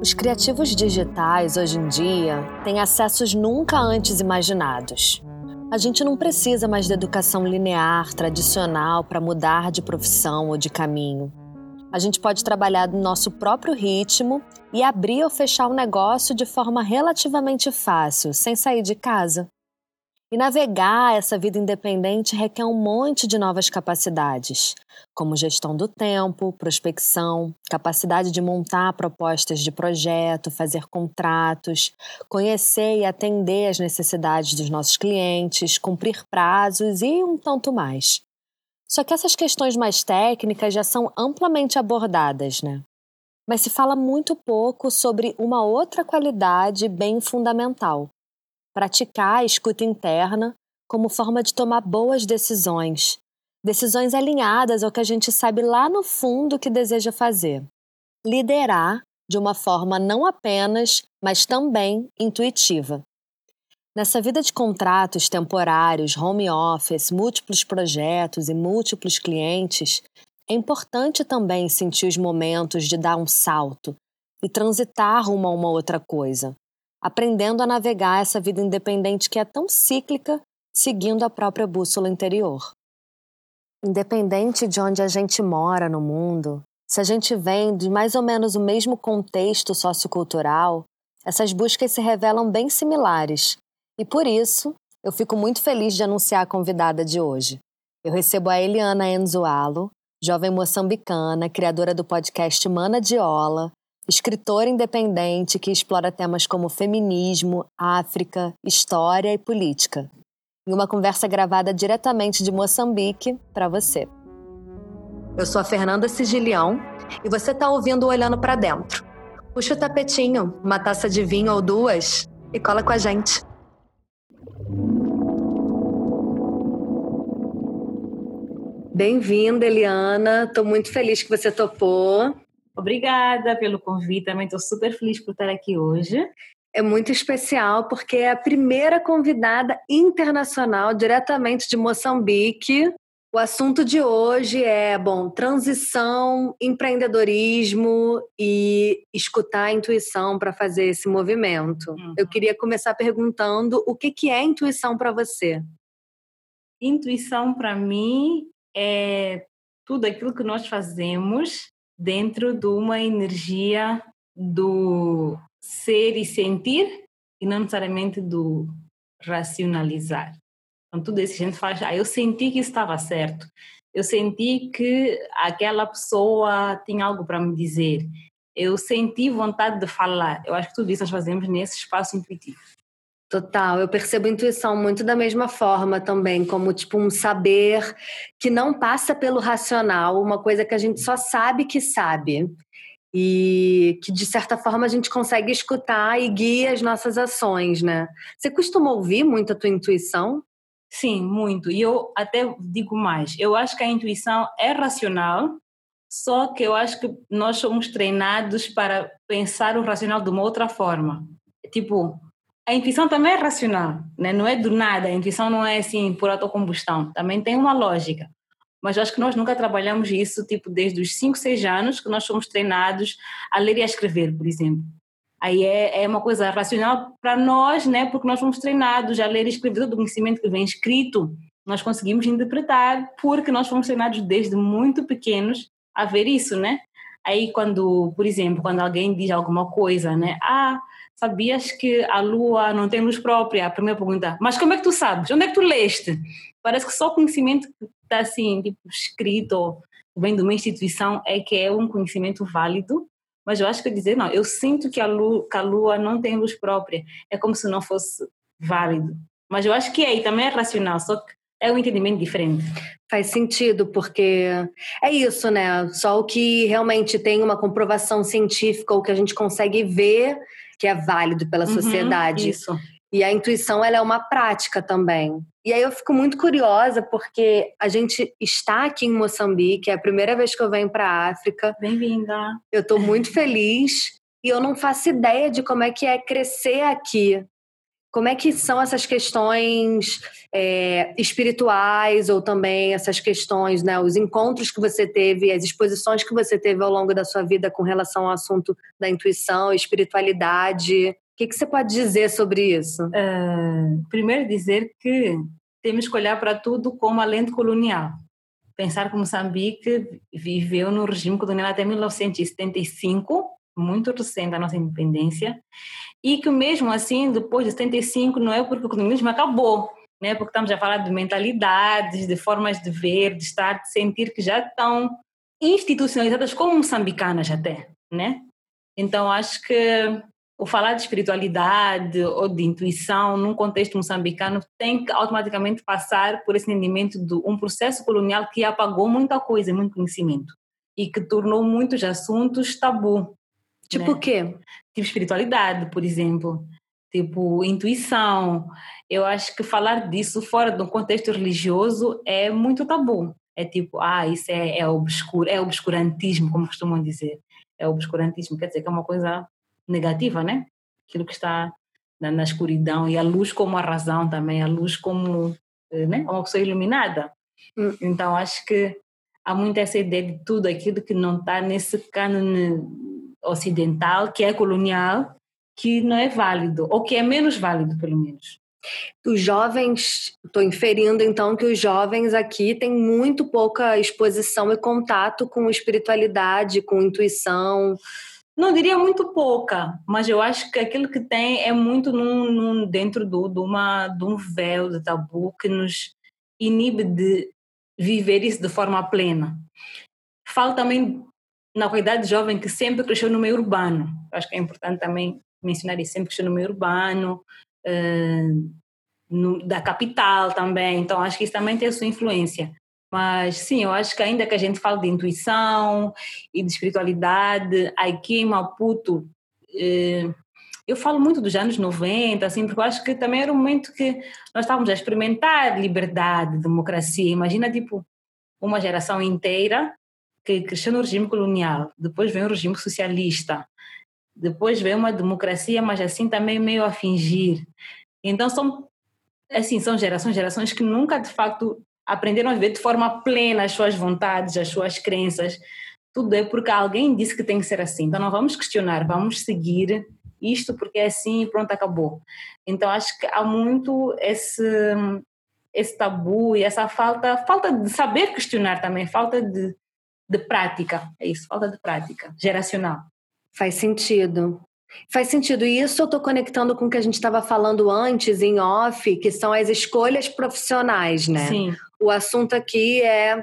Os criativos digitais hoje em dia têm acessos nunca antes imaginados. A gente não precisa mais da educação linear, tradicional, para mudar de profissão ou de caminho. A gente pode trabalhar no nosso próprio ritmo e abrir ou fechar o um negócio de forma relativamente fácil, sem sair de casa. E navegar essa vida independente requer um monte de novas capacidades, como gestão do tempo, prospecção, capacidade de montar propostas de projeto, fazer contratos, conhecer e atender as necessidades dos nossos clientes, cumprir prazos e um tanto mais. Só que essas questões mais técnicas já são amplamente abordadas, né? Mas se fala muito pouco sobre uma outra qualidade bem fundamental, praticar a escuta interna como forma de tomar boas decisões, decisões alinhadas ao que a gente sabe lá no fundo que deseja fazer. Liderar de uma forma não apenas, mas também intuitiva. Nessa vida de contratos temporários, home office, múltiplos projetos e múltiplos clientes, é importante também sentir os momentos de dar um salto e transitar rumo a uma outra coisa, aprendendo a navegar essa vida independente que é tão cíclica, seguindo a própria bússola interior. Independente de onde a gente mora no mundo, se a gente vem de mais ou menos o mesmo contexto sociocultural, essas buscas se revelam bem similares, e por isso eu fico muito feliz de anunciar a convidada de hoje. Eu recebo a Eliana Enzualo, jovem moçambicana, criadora do podcast Mana Diola, escritora independente que explora temas como feminismo, África, história e política. Em uma conversa gravada diretamente de Moçambique para você. Eu sou a Fernanda Sigilião e você está ouvindo Olhando para Dentro. Puxa o tapetinho, uma taça de vinho ou duas e cola com a gente. Bem-vinda, Eliana. Estou muito feliz que você topou. Obrigada pelo convite, também estou super feliz por estar aqui hoje. É muito especial porque é a primeira convidada internacional diretamente de Moçambique. O assunto de hoje é, bom, transição, empreendedorismo e escutar a intuição para fazer esse movimento. Uhum. Eu queria começar perguntando o que, que é intuição para você? Intuição para mim é tudo aquilo que nós fazemos dentro de uma energia do ser e sentir e não necessariamente do racionalizar. Então, tudo isso a gente faz, ah, eu senti que isso estava certo, eu senti que aquela pessoa tinha algo para me dizer, eu senti vontade de falar. Eu acho que tudo isso nós fazemos nesse espaço intuitivo. Total, eu percebo intuição muito da mesma forma também, como tipo um saber que não passa pelo racional, uma coisa que a gente só sabe que sabe. E que de certa forma a gente consegue escutar e guia as nossas ações, né? Você costuma ouvir muito a tua intuição? Sim, muito. E eu até digo mais, eu acho que a intuição é racional, só que eu acho que nós somos treinados para pensar o racional de uma outra forma. Tipo, a intuição também é racional, né? não é do nada, a intuição não é assim por autocombustão, também tem uma lógica. Mas acho que nós nunca trabalhamos isso, tipo, desde os 5, 6 anos que nós somos treinados a ler e a escrever, por exemplo. Aí é, é uma coisa racional para nós, né? Porque nós fomos treinados a ler e escrever todo o conhecimento que vem escrito, nós conseguimos interpretar, porque nós fomos treinados desde muito pequenos a ver isso, né? Aí quando, por exemplo, quando alguém diz alguma coisa, né? Ah, sabias que a Lua não tem luz própria? A primeira pergunta, mas como é que tu sabes? Onde é que tu leste? Parece que só o conhecimento que está assim, tipo, escrito, vem de uma instituição, é que é um conhecimento válido, mas eu acho que dizer, não, eu sinto que a, lua, que a Lua não tem luz própria, é como se não fosse válido. Mas eu acho que é, também é racional, só que é um entendimento diferente. Faz sentido, porque é isso, né? Só o que realmente tem uma comprovação científica, ou que a gente consegue ver que é válido pela uhum, sociedade. Isso. E a intuição ela é uma prática também. E aí eu fico muito curiosa porque a gente está aqui em Moçambique, é a primeira vez que eu venho para a África. Bem-vinda. Eu estou muito feliz e eu não faço ideia de como é que é crescer aqui. Como é que são essas questões é, espirituais ou também essas questões, né, os encontros que você teve, as exposições que você teve ao longo da sua vida com relação ao assunto da intuição, espiritualidade? O que, que você pode dizer sobre isso? Uh, primeiro dizer que temos que olhar para tudo como a lente colonial. Pensar que Moçambique viveu no regime colonial até 1975, muito recente a nossa independência, e que mesmo assim, depois de 75, não é porque o colonialismo acabou, né? porque estamos a falar de mentalidades, de formas de ver, de estar, de sentir que já estão institucionalizadas como moçambicanas até, né? Então acho que o falar de espiritualidade ou de intuição num contexto moçambicano tem que automaticamente passar por esse entendimento de um processo colonial que apagou muita coisa, muito conhecimento e que tornou muitos assuntos tabu. Tipo né? o quê? Tipo espiritualidade, por exemplo, tipo intuição. Eu acho que falar disso fora do contexto religioso é muito tabu. É tipo, ah, isso é, é obscuro, é obscurantismo, como costumam dizer. É obscurantismo, quer dizer que é uma coisa negativa, né? Aquilo que está na, na, escuridão e a luz como a razão também, a luz como eh, né? uma pessoa iluminada. Hum. Então acho que há muito essa ideia de tudo aquilo que não está nesse cânone ocidental, que é colonial, que não é válido, ou que é menos válido, pelo menos. Os jovens, estou inferindo então que os jovens aqui têm muito pouca exposição e contato com espiritualidade, com intuição, não diria muito pouca, mas eu acho que aquilo que tem é muito num, num, dentro do, de, uma, de um véu de tabu que nos inibe de viver isso de forma plena. Falo também na qualidade jovem que sempre cresceu no meio urbano. Acho que é importante também mencionar isso, sempre cresceu no meio urbano, uh, no, da capital também, então acho que isso também tem a sua influência. Mas sim, eu acho que ainda que a gente fale de intuição e de espiritualidade, aqui em Maputo, eh, eu falo muito dos anos 90, assim, porque eu acho que também era um momento que nós estávamos a experimentar liberdade, democracia. Imagina, tipo, uma geração inteira que cresceu no regime colonial, depois vem o regime socialista, depois vem uma democracia, mas assim também meio a fingir. Então são assim, são gerações, gerações que nunca de facto aprenderam a viver de forma plena as suas vontades, as suas crenças. Tudo é porque alguém disse que tem que ser assim. Então não vamos questionar, vamos seguir isto porque é assim e pronto, acabou. Então acho que há muito esse esse tabu e essa falta falta de saber questionar também, falta de, de prática, é isso, falta de prática geracional. Faz sentido. Faz sentido. E isso eu estou conectando com o que a gente estava falando antes, em off, que são as escolhas profissionais, né? Sim. O assunto aqui é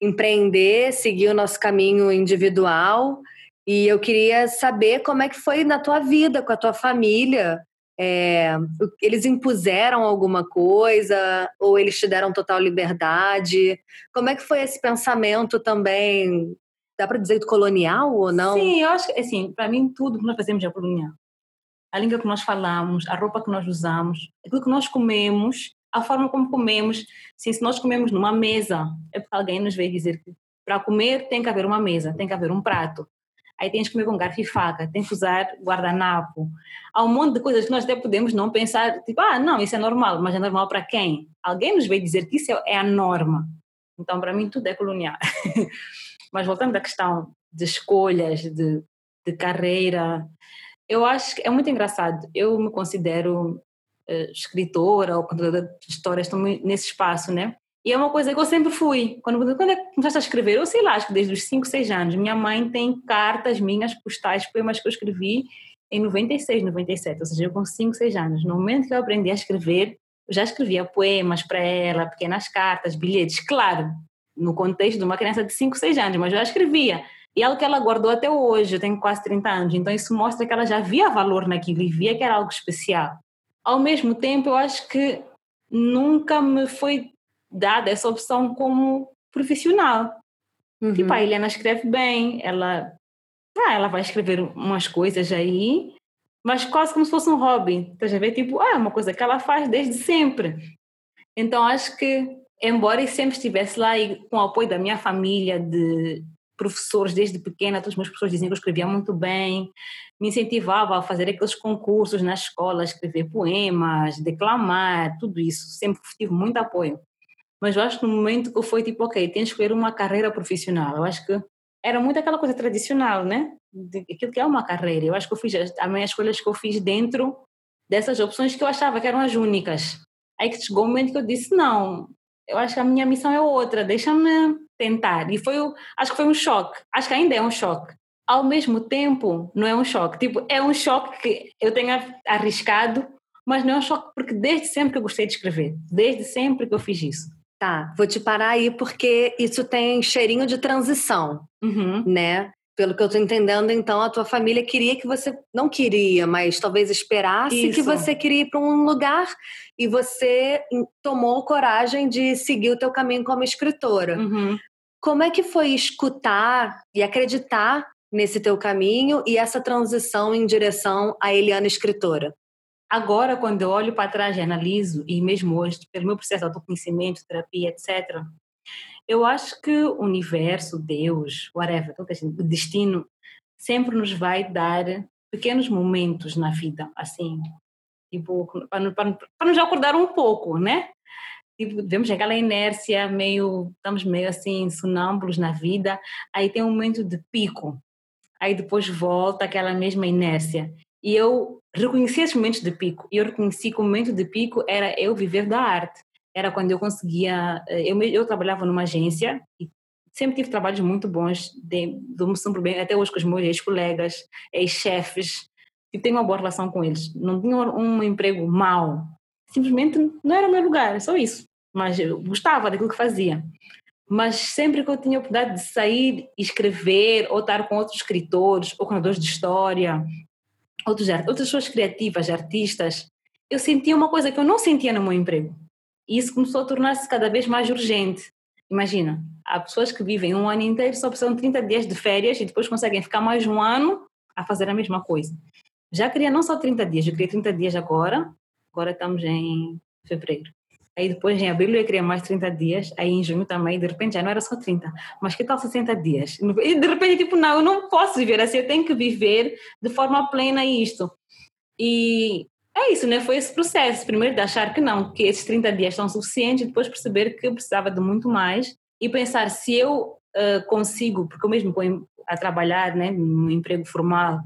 empreender, seguir o nosso caminho individual. E eu queria saber como é que foi na tua vida, com a tua família. É, eles impuseram alguma coisa ou eles te deram total liberdade? Como é que foi esse pensamento também dá para dizer colonial ou não? Sim, eu acho que, assim, para mim tudo que nós fazemos é colonial. A língua que nós falamos, a roupa que nós usamos, aquilo que nós comemos, a forma como comemos. Sim, se nós comemos numa mesa, é porque alguém nos veio dizer que para comer tem que haver uma mesa, tem que haver um prato. Aí tens que comer com garfo e faca, tem que usar guardanapo. Há um monte de coisas que nós até podemos não pensar, tipo, ah, não, isso é normal, mas é normal para quem? Alguém nos veio dizer que isso é a norma. Então, para mim, tudo é colonial. Mas voltando à questão de escolhas, de, de carreira, eu acho que é muito engraçado. Eu me considero uh, escritora ou contadora de histórias, estou nesse espaço, né? E é uma coisa que eu sempre fui. Quando, quando que começaste a escrever? Eu sei lá, acho que desde os 5, 6 anos. Minha mãe tem cartas minhas, postais, poemas que eu escrevi em 96, 97. Ou seja, eu com 5, 6 anos. No momento que eu aprendi a escrever, eu já escrevia poemas para ela, pequenas cartas, bilhetes. Claro, no contexto de uma criança de 5, 6 anos, mas eu já escrevia. E é algo que ela guardou até hoje, eu tenho quase 30 anos, então isso mostra que ela já via valor naquilo e via que era algo especial. Ao mesmo tempo, eu acho que nunca me foi dada essa opção como profissional. Uhum. Tipo, a Helena escreve bem, ela, ah, ela vai escrever umas coisas aí, mas quase como se fosse um hobby. Estás a ver? Tipo, ah, é uma coisa que ela faz desde sempre. Então, acho que embora eu sempre estivesse lá e com o apoio da minha família, de professores desde pequena, todos os meus professores diziam que eu escrevia muito bem, me incentivavam a fazer aqueles concursos na escola, escrever poemas, declamar, tudo isso. Sempre tive muito apoio. Mas eu acho que no momento que fui tipo, ok, tens que escolher uma carreira profissional. Eu acho que era muito aquela coisa tradicional, né? De, aquilo que é uma carreira. Eu acho que eu fiz as minhas escolhas que eu fiz dentro dessas opções que eu achava que eram as únicas. Aí que chegou o momento que eu disse, não, eu acho que a minha missão é outra, deixa-me tentar. E foi, acho que foi um choque, acho que ainda é um choque. Ao mesmo tempo, não é um choque, tipo, é um choque que eu tenho arriscado, mas não é um choque porque desde sempre que eu gostei de escrever, desde sempre que eu fiz isso. Tá, vou te parar aí porque isso tem cheirinho de transição, uhum. né? Pelo que eu estou entendendo, então a tua família queria que você não queria, mas talvez esperasse Isso. que você queria ir para um lugar e você tomou coragem de seguir o teu caminho como escritora. Uhum. Como é que foi escutar e acreditar nesse teu caminho e essa transição em direção à Eliana escritora? Agora, quando eu olho para trás e analiso, e mesmo hoje, pelo meu processo de autoconhecimento, terapia, etc., eu acho que o universo, Deus, whatever, o destino, sempre nos vai dar pequenos momentos na vida, assim, tipo, para nos acordar um pouco, né? Tipo, vemos aquela inércia, meio, estamos meio assim, sonâmbulos na vida, aí tem um momento de pico, aí depois volta aquela mesma inércia. E eu reconheci esses momentos de pico, e eu reconheci que o momento de pico era eu viver da arte era quando eu conseguia. Eh, eu, eu trabalhava numa agência e sempre tive trabalhos muito bons, dou-me sempre bem, até hoje com os meus ex-colegas, ex-chefes, e tenho uma boa relação com eles. Não tinha um emprego mau, simplesmente não era o meu lugar, só isso. Mas eu gostava daquilo que fazia. Mas sempre que eu tinha a oportunidade de sair e escrever, ou estar com outros escritores, ou contadores de história, outros, outras pessoas criativas, artistas, eu sentia uma coisa que eu não sentia no meu emprego e isso começou a tornar-se cada vez mais urgente. Imagina, há pessoas que vivem um ano inteiro só precisam de 30 dias de férias e depois conseguem ficar mais um ano a fazer a mesma coisa. Já queria não só 30 dias, eu queria 30 dias agora, agora estamos em fevereiro. Aí depois em abril eu queria mais 30 dias, aí em junho também, de repente já não era só 30, mas que tal 60 dias? E de repente, tipo, não, eu não posso viver assim, eu tenho que viver de forma plena isto. E é isso, né? Foi esse processo. Primeiro de achar que não, que esses 30 dias são suficientes, e depois perceber que eu precisava de muito mais e pensar se eu uh, consigo, porque eu mesmo a trabalhar, né, no emprego formal,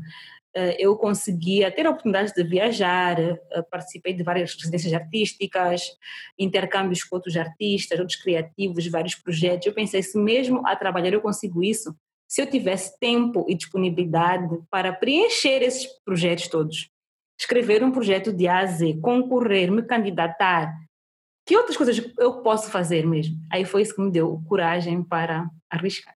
eu conseguia ter a oportunidade de viajar, uh, participei de várias residências artísticas, intercâmbios com outros artistas, outros criativos, vários projetos. Eu pensei, se mesmo a trabalhar eu consigo isso, se eu tivesse tempo e disponibilidade para preencher esses projetos todos escrever um projeto de A a Z, concorrer, me candidatar, que outras coisas eu posso fazer mesmo? Aí foi isso que me deu coragem para arriscar.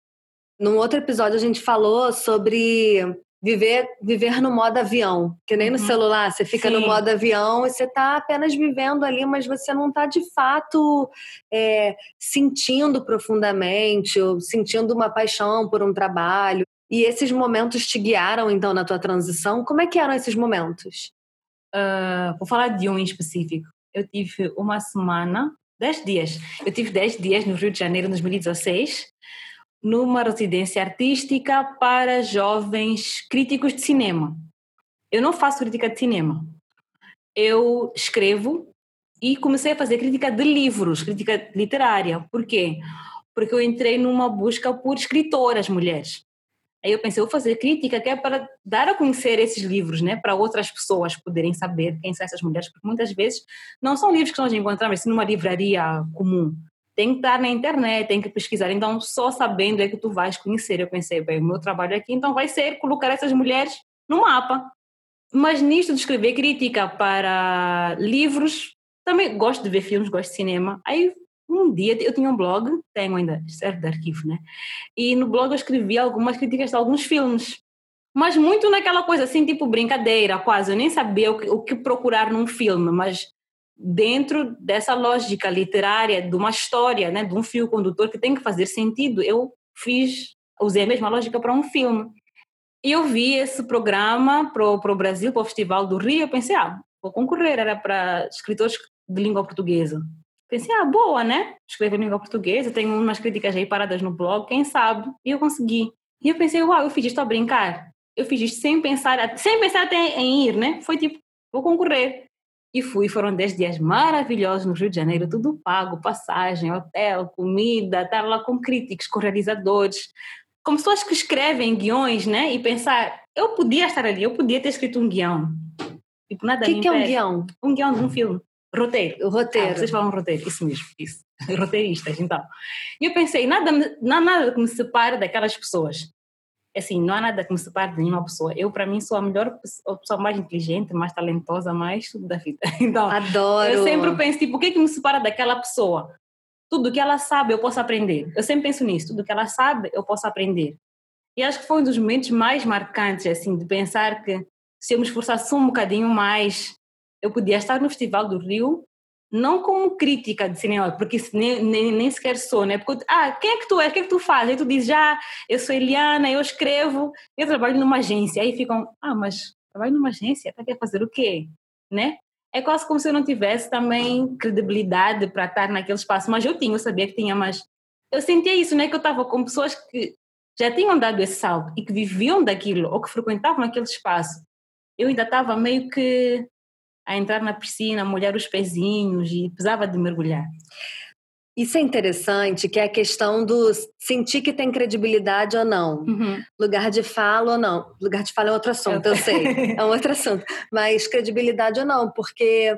Num outro episódio a gente falou sobre viver viver no modo avião, que nem no uhum. celular, você fica Sim. no modo avião e você está apenas vivendo ali, mas você não está de fato é, sentindo profundamente ou sentindo uma paixão por um trabalho. E esses momentos te guiaram, então, na tua transição? Como é que eram esses momentos? Uh, vou falar de um em específico. Eu tive uma semana, dez dias. Eu tive dez dias no Rio de Janeiro, em 2016, numa residência artística para jovens críticos de cinema. Eu não faço crítica de cinema. Eu escrevo e comecei a fazer crítica de livros, crítica literária. Por quê? Porque eu entrei numa busca por escritoras mulheres. Aí eu pensei, vou fazer crítica que é para dar a conhecer esses livros, né, para outras pessoas poderem saber quem são essas mulheres, porque muitas vezes não são livros que nós encontramos assim, numa livraria comum. Tem que estar na internet, tem que pesquisar. Então, só sabendo é que tu vais conhecer. Eu pensei, bem, o meu trabalho aqui então vai ser colocar essas mulheres no mapa. Mas nisto de escrever crítica para livros, também gosto de ver filmes, gosto de cinema. Aí um dia eu tinha um blog, tenho ainda, serve de arquivo, né? E no blog eu escrevi algumas críticas de alguns filmes, mas muito naquela coisa assim, tipo brincadeira, quase. Eu nem sabia o que, o que procurar num filme, mas dentro dessa lógica literária de uma história, né, de um fio condutor que tem que fazer sentido, eu fiz, usei a mesma lógica para um filme. E eu vi esse programa para o Brasil, para o Festival do Rio, eu pensei, ah, vou concorrer, era para escritores de língua portuguesa. Pensei, ah, boa, né? Escrevo em língua portuguesa, tenho umas críticas aí paradas no blog, quem sabe? E eu consegui. E eu pensei, uau, eu fiz isto a brincar. Eu fiz isto sem pensar, sem pensar até em ir, né? Foi tipo, vou concorrer. E fui, foram 10 dias maravilhosos no Rio de Janeiro, tudo pago, passagem, hotel, comida, estar lá com críticos, com realizadores, com pessoas que escrevem guiões, né? E pensar, eu podia estar ali, eu podia ter escrito um guião. Tipo, nada O que, que é um guião? Um guião de um filme. Roteiro. O roteiro. Ah, vocês falam roteiro, isso mesmo, isso. Roteiristas, então. E eu pensei, nada, nada que me separe daquelas pessoas. Assim, não há nada que me separe de nenhuma pessoa. Eu, para mim, sou a melhor a pessoa mais inteligente, mais talentosa, mais tudo da vida. Então, Adoro. Eu sempre penso, tipo, o que, é que me separa daquela pessoa? Tudo que ela sabe, eu posso aprender. Eu sempre penso nisso. Tudo que ela sabe, eu posso aprender. E acho que foi um dos momentos mais marcantes, assim, de pensar que se eu me esforçasse um bocadinho mais, eu podia estar no Festival do Rio, não como crítica de cinema, porque nem, nem, nem sequer sou, né? Porque, ah, quem é que tu és? O que é que tu fazes? Aí tu dizes, ah, eu sou Eliana, eu escrevo, eu trabalho numa agência. Aí ficam, ah, mas trabalho numa agência? Tá quer fazer o quê? Né? É quase como se eu não tivesse também credibilidade para estar naquele espaço. Mas eu tinha, eu sabia que tinha, mas eu sentia isso, né? Que eu estava com pessoas que já tinham dado esse salto e que viviam daquilo ou que frequentavam aquele espaço. Eu ainda estava meio que a entrar na piscina, a molhar os pezinhos e precisava de mergulhar. Isso é interessante, que é a questão do sentir que tem credibilidade ou não. Uhum. Lugar de fala ou não. Lugar de fala é outro assunto, eu, eu sei. É um outro assunto. Mas credibilidade ou não, porque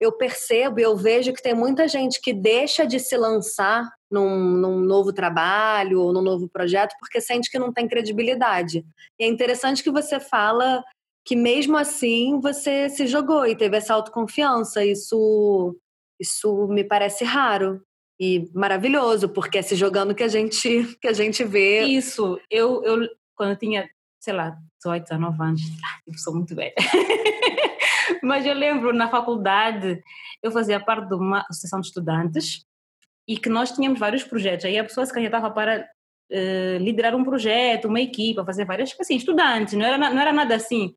eu percebo e eu vejo que tem muita gente que deixa de se lançar num, num, novo trabalho ou num novo projeto porque sente que não tem credibilidade. E é interessante que você fala que mesmo assim você se jogou e teve essa autoconfiança. Isso, isso me parece raro e maravilhoso, porque é se jogando que a gente, que a gente vê. Isso, eu, eu quando eu tinha, sei lá, 18, 19 anos, ah, eu sou muito velha. Mas eu lembro na faculdade, eu fazia parte de uma associação de estudantes e que nós tínhamos vários projetos. Aí a pessoa se candidatava para uh, liderar um projeto, uma equipa, fazer várias coisas, assim, estudantes, não era, não era nada assim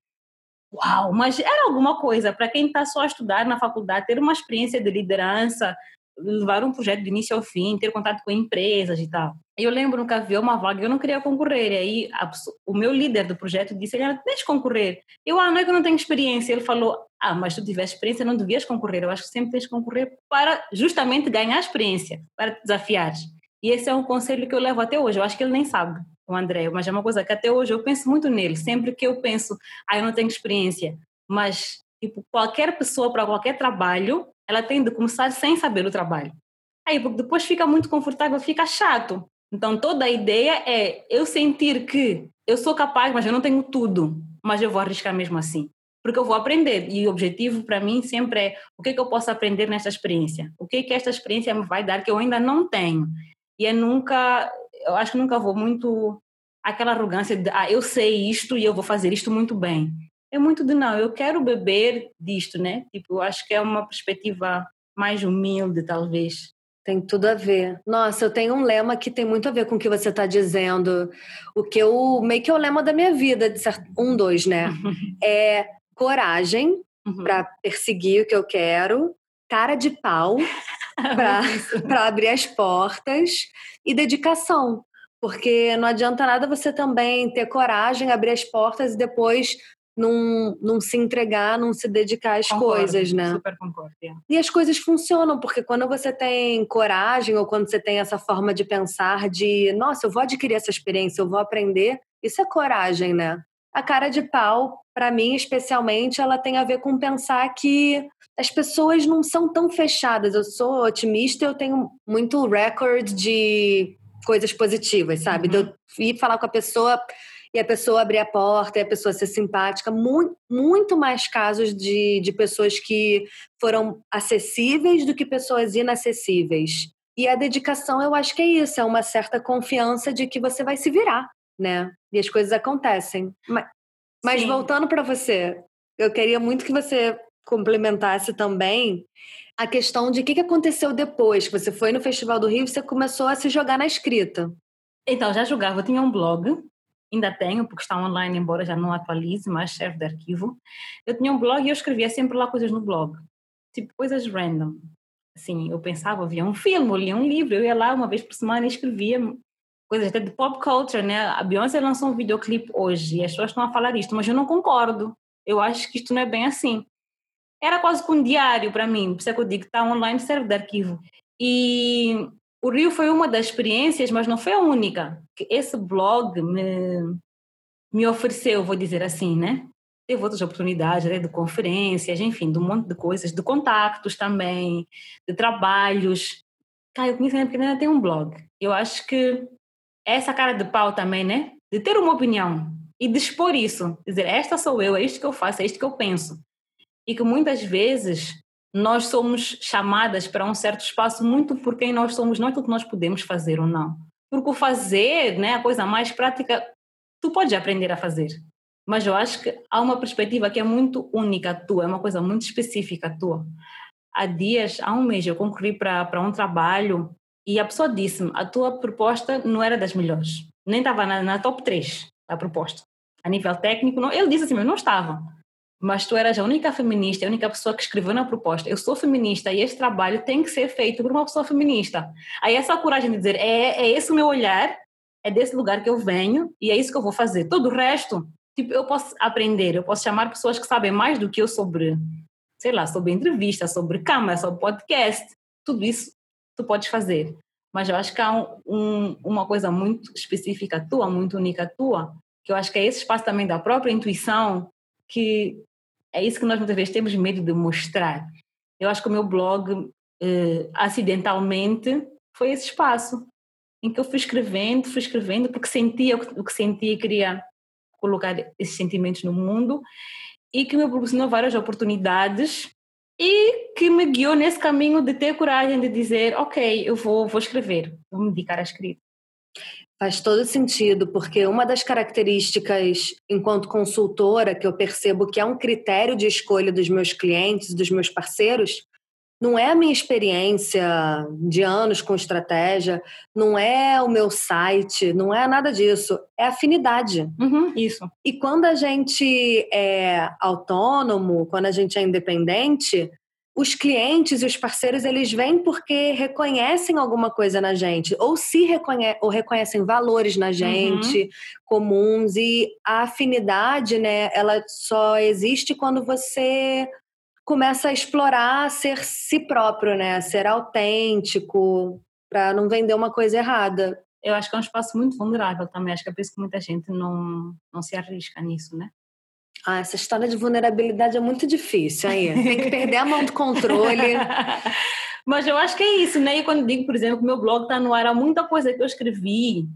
uau, mas era alguma coisa para quem está só a estudar na faculdade, ter uma experiência de liderança, levar um projeto de início ao fim, ter contato com empresas e tal. Eu lembro que havia uma vaga, eu não queria concorrer, e aí o meu líder do projeto disse, Eliana, deixa concorrer. Eu, ah, não é que eu não tenho experiência. Ele falou, ah, mas tu tivesse experiência, não devias concorrer. Eu acho que sempre tens que concorrer para justamente ganhar experiência, para te desafiar. E esse é um conselho que eu levo até hoje, eu acho que ele nem sabe o André, mas é uma coisa que até hoje eu penso muito nele. Sempre que eu penso, ah, eu não tenho experiência, mas tipo, qualquer pessoa para qualquer trabalho, ela tem de começar sem saber o trabalho. Aí, porque depois fica muito confortável, fica chato. Então, toda a ideia é eu sentir que eu sou capaz, mas eu não tenho tudo, mas eu vou arriscar mesmo assim. Porque eu vou aprender. E o objetivo para mim sempre é o que, é que eu posso aprender nesta experiência? O que, é que esta experiência me vai dar que eu ainda não tenho? E é nunca eu acho que nunca vou muito aquela arrogância de, ah, eu sei isto e eu vou fazer isto muito bem. É muito de, não, eu quero beber disto, né? Tipo, eu acho que é uma perspectiva mais humilde, talvez. Tem tudo a ver. Nossa, eu tenho um lema que tem muito a ver com o que você está dizendo. O que eu. meio que é o lema da minha vida, de certo, um, dois, né? é coragem uhum. para perseguir o que eu quero, cara de pau para abrir as portas e dedicação. Porque não adianta nada você também ter coragem, abrir as portas e depois não, não se entregar, não se dedicar às concordo, coisas, né? Super concordo. É. E as coisas funcionam, porque quando você tem coragem ou quando você tem essa forma de pensar de, nossa, eu vou adquirir essa experiência, eu vou aprender, isso é coragem, né? A cara de pau, para mim especialmente, ela tem a ver com pensar que as pessoas não são tão fechadas. Eu sou otimista, eu tenho muito recorde de coisas positivas, sabe? Uhum. De eu ir falar com a pessoa e a pessoa abrir a porta e a pessoa ser simpática. Muito, muito mais casos de, de pessoas que foram acessíveis do que pessoas inacessíveis. E a dedicação, eu acho que é isso, é uma certa confiança de que você vai se virar, né? E as coisas acontecem. Mas, mas voltando para você, eu queria muito que você complementasse também a questão de o que aconteceu depois que você foi no Festival do Rio e você começou a se jogar na escrita. Então, já jogava, eu tinha um blog, ainda tenho, porque está online, embora já não atualize, mas serve de arquivo. Eu tinha um blog e eu escrevia sempre lá coisas no blog, tipo coisas random. Assim, eu pensava, via um filme, eu lia um livro, eu ia lá uma vez por semana e escrevia coisas até de pop culture, né? A Beyoncé lançou um videoclipe hoje e as pessoas estão a falar isto, mas eu não concordo. Eu acho que isto não é bem assim. Era quase que um diário para mim, por isso é que eu digo que está online, serve de arquivo. E o Rio foi uma das experiências, mas não foi a única, que esse blog me, me ofereceu, vou dizer assim, né? Teve outras oportunidades, né, de conferências, enfim, de um monte de coisas, de contactos também, de trabalhos. Cara, eu conheço porque ainda tem um blog. Eu acho que essa cara de pau também, né? De ter uma opinião e de expor isso. Dizer, esta sou eu, é isto que eu faço, é isto que eu penso. E que muitas vezes nós somos chamadas para um certo espaço muito por quem nós somos, não é aquilo que nós podemos fazer ou não. Porque o fazer, né, a coisa mais prática, tu podes aprender a fazer. Mas eu acho que há uma perspectiva que é muito única tua, é uma coisa muito específica tua. Há dias, há um mês, eu concorri para um trabalho e a pessoa disse-me: a tua proposta não era das melhores, nem estava na, na top 3 a proposta. A nível técnico, não, ele disse assim: não estava mas tu eras a única feminista, a única pessoa que escreveu na proposta. Eu sou feminista e este trabalho tem que ser feito por uma pessoa feminista. Aí essa coragem de dizer, é, é esse o meu olhar, é desse lugar que eu venho e é isso que eu vou fazer. Todo o resto, tipo, eu posso aprender, eu posso chamar pessoas que sabem mais do que eu sobre, sei lá, sobre entrevista, sobre câmera, sobre podcast, tudo isso tu podes fazer. Mas eu acho que há um, um, uma coisa muito específica tua, muito única tua, que eu acho que é esse espaço também da própria intuição que é isso que nós muitas vezes temos medo de mostrar. Eu acho que o meu blog, eh, acidentalmente, foi esse espaço em que eu fui escrevendo, fui escrevendo, porque sentia o que sentia e queria colocar esses sentimentos no mundo e que me proporcionou várias oportunidades e que me guiou nesse caminho de ter coragem de dizer, ok, eu vou, vou escrever, vou me dedicar à escrita. Faz todo sentido, porque uma das características, enquanto consultora, que eu percebo que é um critério de escolha dos meus clientes, dos meus parceiros, não é a minha experiência de anos com estratégia, não é o meu site, não é nada disso, é afinidade. Uhum, isso. E quando a gente é autônomo, quando a gente é independente, os clientes e os parceiros eles vêm porque reconhecem alguma coisa na gente ou se reconhe ou reconhecem valores na gente uhum. comuns e a afinidade né ela só existe quando você começa a explorar ser si próprio né ser autêntico para não vender uma coisa errada eu acho que é um espaço muito vulnerável também acho que é por isso que muita gente não não se arrisca nisso né ah, essa história de vulnerabilidade é muito difícil aí. Tem que perder a mão do controle. Mas eu acho que é isso, né? E quando digo, por exemplo, que meu blog está no ar, há muita coisa que eu escrevi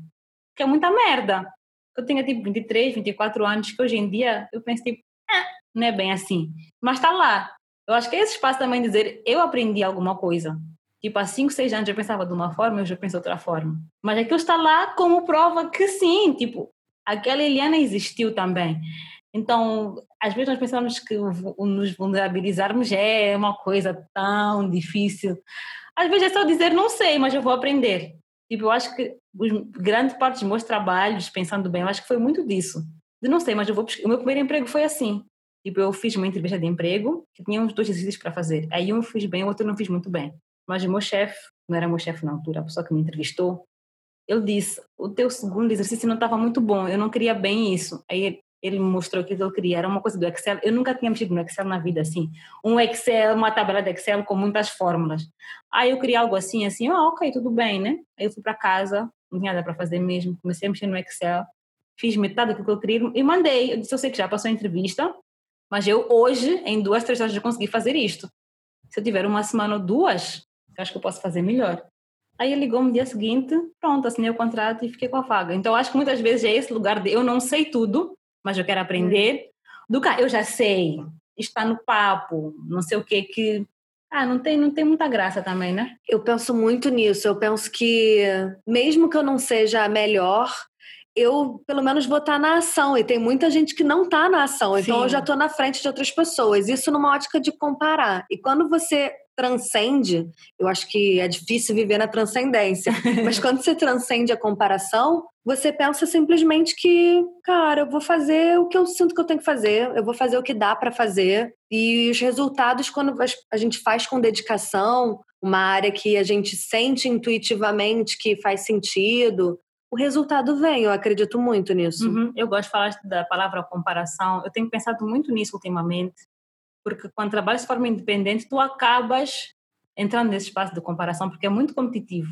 que é muita merda. Eu tenho tipo 23, 24 anos, que hoje em dia eu penso tipo, ah, não é bem assim. Mas está lá. Eu acho que é esse espaço também dizer, eu aprendi alguma coisa. Tipo, há 5, 6 anos eu pensava de uma forma, eu já penso de outra forma. Mas aquilo está lá como prova que sim, tipo, aquela Eliana existiu também. Então, às vezes nós pensamos que nos vulnerabilizarmos é uma coisa tão difícil. Às vezes é só dizer não sei, mas eu vou aprender. Tipo, eu acho que grande parte dos meus trabalhos, pensando bem, eu acho que foi muito disso. De não sei, mas eu vou O meu primeiro emprego foi assim. Tipo, eu fiz uma entrevista de emprego, que tinha uns dois exercícios para fazer. Aí um fiz bem, o outro não fiz muito bem. Mas o meu chefe, não era meu chefe na altura, a pessoa que me entrevistou, ele disse: o teu segundo exercício não estava muito bom, eu não queria bem isso. Aí ele mostrou que ele queria, era uma coisa do Excel. Eu nunca tinha mexido no Excel na vida assim. Um Excel, uma tabela de Excel com muitas fórmulas. Aí eu queria algo assim, assim, ah, ok, tudo bem, né? Aí eu fui para casa, não tinha nada para fazer mesmo, comecei a mexer no Excel, fiz metade do que eu queria e mandei. Eu disse, eu sei que já passou a entrevista, mas eu hoje, em duas, três horas, já consegui fazer isto. Se eu tiver uma semana ou duas, eu acho que eu posso fazer melhor. Aí ele ligou no dia seguinte, pronto, assinei o contrato e fiquei com a vaga. Então, acho que muitas vezes é esse lugar de eu não sei tudo, mas eu quero aprender. Do que eu já sei, está no papo, não sei o que que ah, não tem, não tem muita graça também, né? Eu penso muito nisso. Eu penso que, mesmo que eu não seja a melhor, eu pelo menos vou estar na ação. E tem muita gente que não está na ação. Então Sim. eu já estou na frente de outras pessoas. Isso numa ótica de comparar. E quando você transcende, eu acho que é difícil viver na transcendência, mas quando você transcende a comparação, você pensa simplesmente que, cara, eu vou fazer o que eu sinto que eu tenho que fazer, eu vou fazer o que dá para fazer, e os resultados, quando a gente faz com dedicação, uma área que a gente sente intuitivamente que faz sentido, o resultado vem, eu acredito muito nisso. Uhum. Eu gosto de falar da palavra comparação, eu tenho pensado muito nisso ultimamente, porque quando trabalhas de forma independente, tu acabas entrando nesse espaço de comparação, porque é muito competitivo.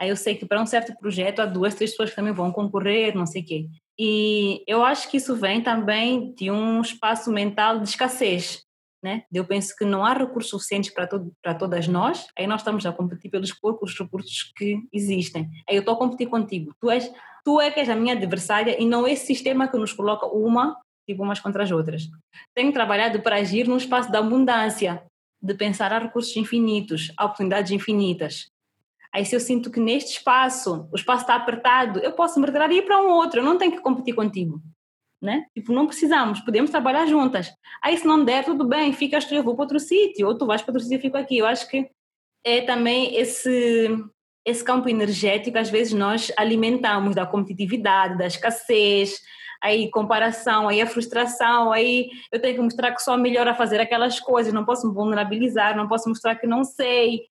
Aí eu sei que para um certo projeto há duas, três pessoas que também vão concorrer, não sei o quê. E eu acho que isso vem também de um espaço mental de escassez né? Eu penso que não há recursos suficientes para, para todas nós, aí nós estamos a competir pelos poucos recursos que existem. Aí eu estou a competir contigo. Tu és, tu é que és a minha adversária e não esse sistema que nos coloca uma tipo umas contra as outras. Tenho trabalhado para agir num espaço da abundância, de pensar a recursos infinitos, a oportunidades infinitas. Aí se eu sinto que neste espaço o espaço está apertado, eu posso me retirar e ir para um outro, eu não tenho que competir contigo né? Tipo, não precisamos, podemos trabalhar juntas. Aí se não der, tudo bem, ficas tu, eu vou para outro sítio, ou tu vais para outro sítio, eu fico aqui. Eu acho que é também esse esse campo energético, às vezes nós alimentamos da competitividade, da escassez, aí comparação, aí a frustração, aí eu tenho que mostrar que sou melhor a fazer aquelas coisas, não posso me vulnerabilizar, não posso mostrar que não sei,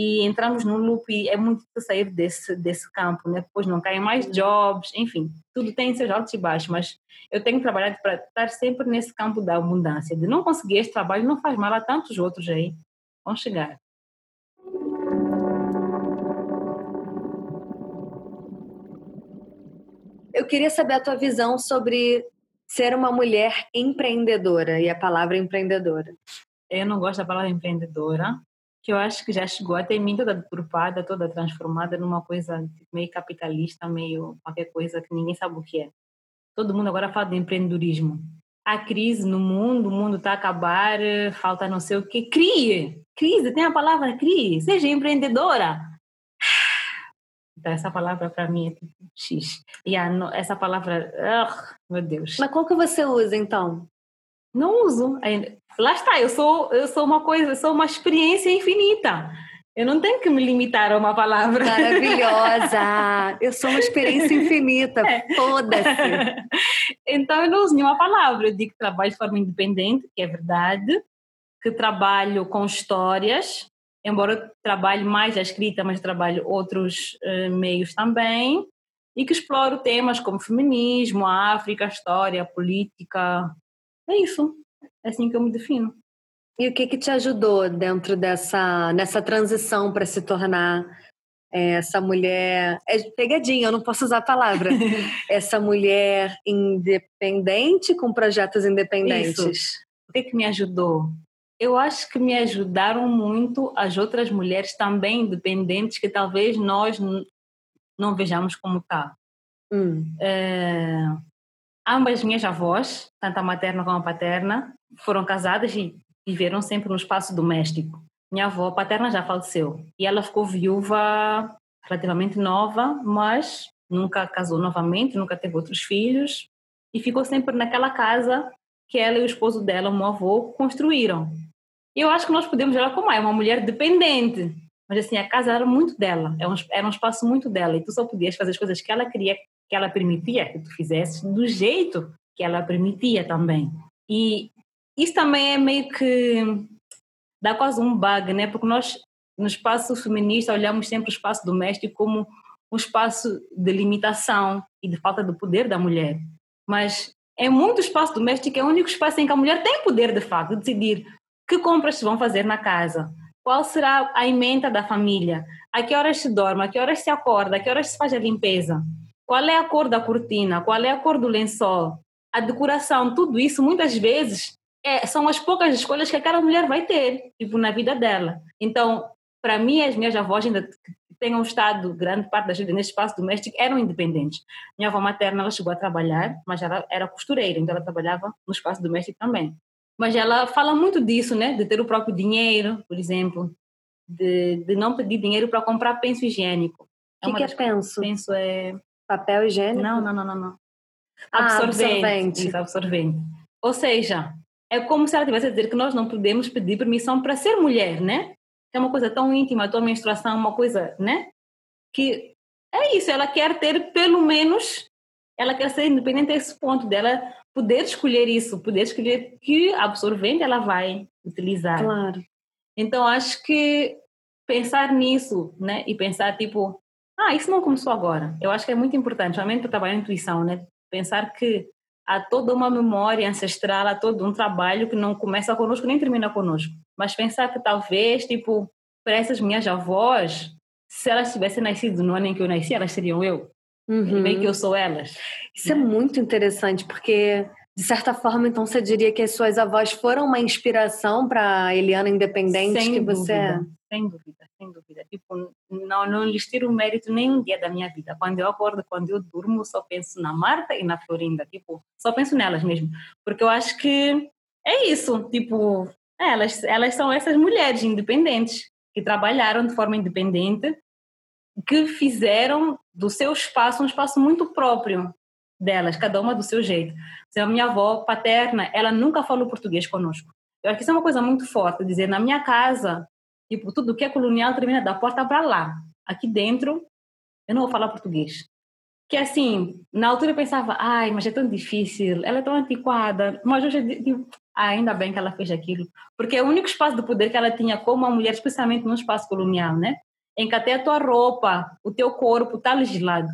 e entramos num loop e é muito sair desse, desse campo, né? Depois não caem mais jobs, enfim, tudo tem seus altos e baixos, mas eu tenho trabalhado para estar sempre nesse campo da abundância, de não conseguir este trabalho não faz mal a tantos outros aí, vão chegar. Eu queria saber a tua visão sobre ser uma mulher empreendedora e a palavra empreendedora. Eu não gosto da palavra empreendedora, que eu acho que já chegou até mim toda deturpada, toda transformada numa coisa meio capitalista, meio qualquer coisa que ninguém sabe o que é. Todo mundo agora fala de empreendedorismo. A crise no mundo, o mundo está a acabar, falta não sei o que. Crie! Crise, tem a palavra crie, seja empreendedora. Então, essa palavra para mim é tipo X. E a, essa palavra, oh, meu Deus. Mas qual que você usa então? Não uso. Lá está, eu sou, eu sou uma coisa, eu sou uma experiência infinita. Eu não tenho que me limitar a uma palavra. Maravilhosa! Eu sou uma experiência infinita, é. foda-se. então eu não uso nenhuma palavra. Eu digo que trabalho de forma independente, que é verdade, que trabalho com histórias, embora eu trabalhe mais a escrita, mas trabalho outros uh, meios também, e que exploro temas como feminismo, a África, a história, a política, é isso. É assim que eu me defino. E o que que te ajudou dentro dessa nessa transição para se tornar é, essa mulher é pegadinha, eu não posso usar a palavra. essa mulher independente com projetos independentes. Isso. O que que me ajudou? Eu acho que me ajudaram muito as outras mulheres também independentes que talvez nós não vejamos como tá. Hum. É, Ambas minhas avós, tanto a materna como a paterna, foram casadas e viveram sempre no espaço doméstico. Minha avó paterna já faleceu e ela ficou viúva relativamente nova, mas nunca casou novamente, nunca teve outros filhos e ficou sempre naquela casa que ela e o esposo dela, o meu avô, construíram. Eu acho que nós podemos olhar como é uma mulher dependente, mas assim, a casa era muito dela, é era um espaço muito dela e tu só podias fazer as coisas que ela queria que ela permitia que tu fizesse do jeito que ela permitia também. E isso também é meio que dá quase um bug, né? Porque nós no espaço feminista olhamos sempre o espaço doméstico como um espaço de limitação e de falta de poder da mulher. Mas é muito espaço doméstico, é o único espaço em que a mulher tem poder de facto de decidir que compras se vão fazer na casa, qual será a emenda da família, a que horas se dorme, a que horas se acorda, a que horas se faz a limpeza. Qual é a cor da cortina? Qual é a cor do lençol? A decoração, tudo isso, muitas vezes, é, são as poucas escolhas que aquela mulher vai ter, tipo, na vida dela. Então, para mim, as minhas avós ainda tenham estado grande parte da vida nesse espaço doméstico eram independentes. Minha avó materna, ela chegou a trabalhar, mas ela era costureira, então ela trabalhava no espaço doméstico também. Mas ela fala muito disso, né? De ter o próprio dinheiro, por exemplo, de, de não pedir dinheiro para comprar penso higiênico. O é que, que é penso? Penso é Papel higiênico? Não, não, não, não. não. Absorvente. Ah, absorvente. Isso, absorvente. Ou seja, é como se ela estivesse a dizer que nós não podemos pedir permissão para ser mulher, né? é uma coisa tão íntima, a tua menstruação, uma coisa, né? Que é isso, ela quer ter pelo menos, ela quer ser independente a esse ponto dela poder escolher isso, poder escolher que absorvente ela vai utilizar. Claro. Então acho que pensar nisso, né? E pensar tipo, ah, isso não começou agora. Eu acho que é muito importante, realmente para trabalhar a intuição, né? Pensar que há toda uma memória ancestral, há todo um trabalho que não começa conosco nem termina conosco. Mas pensar que talvez, tipo, para essas minhas avós, se elas tivessem nascido no ano em que eu nasci, elas seriam eu. Uhum. Bem que eu sou elas. Isso é muito interessante, porque de certa forma, então você diria que as suas avós foram uma inspiração para a Eliana independente sem que você é? Sem dúvida, sem dúvida. Tipo, não, não lhes tiro mérito nenhum dia da minha vida. Quando eu acordo, quando eu durmo, só penso na Marta e na Florinda. Tipo, só penso nelas mesmo. Porque eu acho que é isso. Tipo, elas, elas são essas mulheres independentes que trabalharam de forma independente, que fizeram do seu espaço um espaço muito próprio delas, cada uma do seu jeito. Se a minha avó paterna, ela nunca falou português conosco. Eu acho que isso é uma coisa muito forte, dizer, na minha casa, tipo, tudo que é colonial termina da porta para lá. Aqui dentro, eu não vou falar português. Que assim, na altura eu pensava, ai, mas é tão difícil, ela é tão antiquada, mas hoje digo, ah, ainda bem que ela fez aquilo. Porque é o único espaço de poder que ela tinha como uma mulher, especialmente no espaço colonial, né? Em que até a tua roupa, o teu corpo está legislado.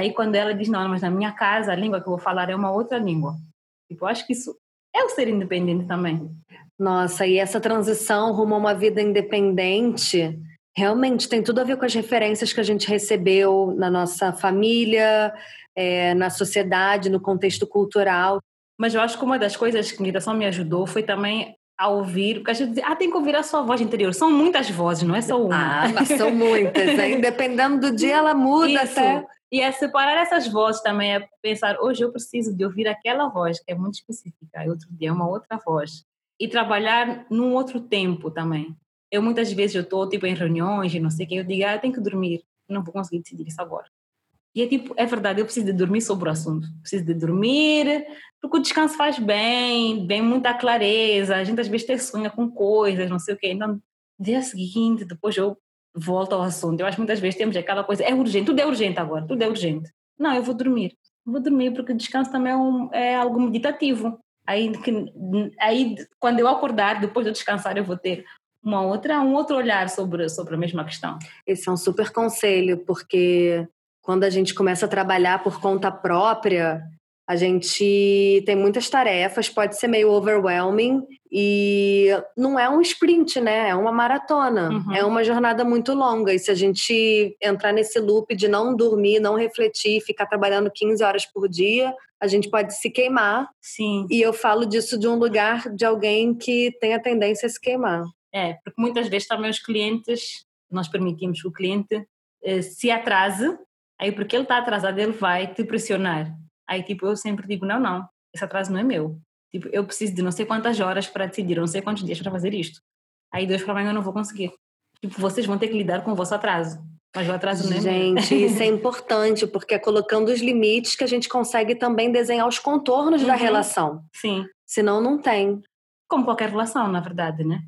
Aí quando ela diz, não, mas na minha casa a língua que eu vou falar é uma outra língua. Tipo, eu acho que isso é o ser independente também. Nossa, e essa transição rumo a uma vida independente realmente tem tudo a ver com as referências que a gente recebeu na nossa família, é, na sociedade, no contexto cultural. Mas eu acho que uma das coisas que a meditação me ajudou foi também a ouvir, porque a gente diz, ah, tem que ouvir a sua voz interior. São muitas vozes, não é só uma. Ah, são muitas. Né? Dependendo do dia, ela muda Isso. até. E é separar essas vozes também, é pensar, hoje eu preciso de ouvir aquela voz, que é muito específica, e outro dia é uma outra voz. E trabalhar num outro tempo também. Eu muitas vezes eu estou tipo em reuniões e não sei o que, eu digo, ah, eu tenho que dormir, não vou conseguir decidir isso agora. E é tipo, é verdade, eu preciso de dormir sobre o assunto. Preciso de dormir, porque o descanso faz bem, vem muita clareza, a gente às vezes até sonha com coisas, não sei o quê. Então, dia seguinte, depois eu volta ao assunto. Eu acho que muitas vezes temos aquela coisa, é urgente, tudo é urgente agora, tudo é urgente. Não, eu vou dormir. Vou dormir porque descanso também é, um, é algo meditativo. Aí, que, aí, quando eu acordar, depois de descansar, eu vou ter uma outra, um outro olhar sobre, sobre a mesma questão. Esse é um super conselho, porque quando a gente começa a trabalhar por conta própria, a gente tem muitas tarefas, pode ser meio overwhelming e não é um sprint, né? É uma maratona, uhum. é uma jornada muito longa. E se a gente entrar nesse loop de não dormir, não refletir, ficar trabalhando 15 horas por dia, a gente pode se queimar. Sim. E eu falo disso de um lugar de alguém que tem a tendência a se queimar. É, porque muitas vezes também os clientes, nós permitimos que o cliente eh, se atrase, aí porque ele está atrasado, ele vai te pressionar. Aí, tipo, eu sempre digo, não, não, esse atraso não é meu. Tipo, eu preciso de não sei quantas horas para decidir, não sei quantos dias para fazer isto. Aí, dois para amanhã eu não vou conseguir. Tipo, vocês vão ter que lidar com o vosso atraso. Mas o atraso não é Gente, isso é importante, porque é colocando os limites que a gente consegue também desenhar os contornos uhum. da relação. Sim. Senão, não tem. Como qualquer relação, na verdade, né?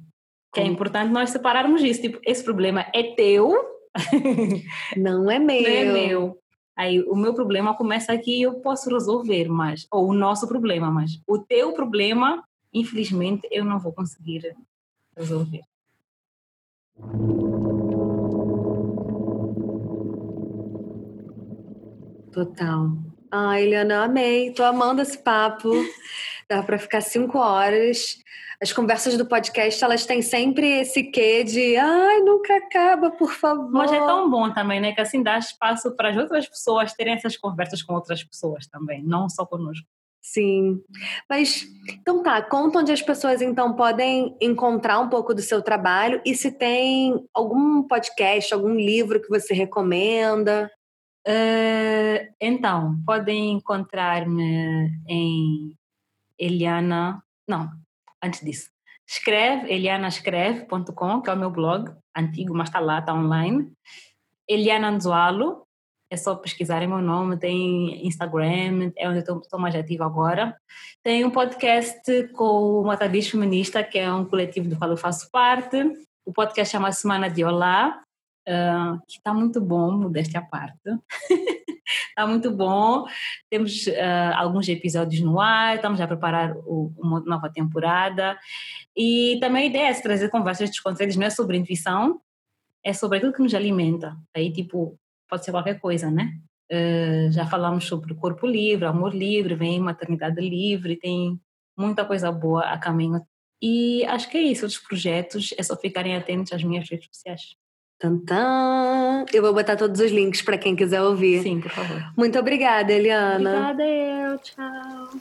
Que é importante nós separarmos isso. Tipo, esse problema é teu. Não é meu. Não é meu. Aí o meu problema começa aqui e eu posso resolver, mas ou o nosso problema, mas o teu problema, infelizmente, eu não vou conseguir resolver. Total. Ah, Eliana, amei. Tô amando esse papo. Dá para ficar cinco horas as conversas do podcast, elas têm sempre esse quê de ai, nunca acaba, por favor. Mas é tão bom também, né? Que assim dá espaço para as outras pessoas terem essas conversas com outras pessoas também, não só conosco. Sim. Mas, então tá, conta onde as pessoas então podem encontrar um pouco do seu trabalho e se tem algum podcast, algum livro que você recomenda. Uh, então, podem encontrar-me em Eliana, não, antes disso. Escreve, elianascreve.com, que é o meu blog, antigo, mas está lá, está online. Eliana Anzualo, é só pesquisarem meu nome, tem Instagram, é onde eu estou mais ativa agora. Tem um podcast com o Matabicho Feminista, que é um coletivo do qual eu faço parte. O podcast chama Semana de Olá, uh, que está muito bom, modéstia à parte. Está muito bom. Temos uh, alguns episódios no ar, estamos a preparar o, uma nova temporada. E também a ideia é trazer conversas descontraídas, não é sobre intuição, é sobre aquilo que nos alimenta. Aí, tipo, pode ser qualquer coisa, né? Uh, já falamos sobre corpo livre, amor livre, vem maternidade livre, tem muita coisa boa a caminho. E acho que é isso, os projetos, é só ficarem atentos às minhas redes sociais. Tantã. Eu vou botar todos os links para quem quiser ouvir. Sim, por favor. Muito obrigada, Eliana. Obrigada, eu. Tchau.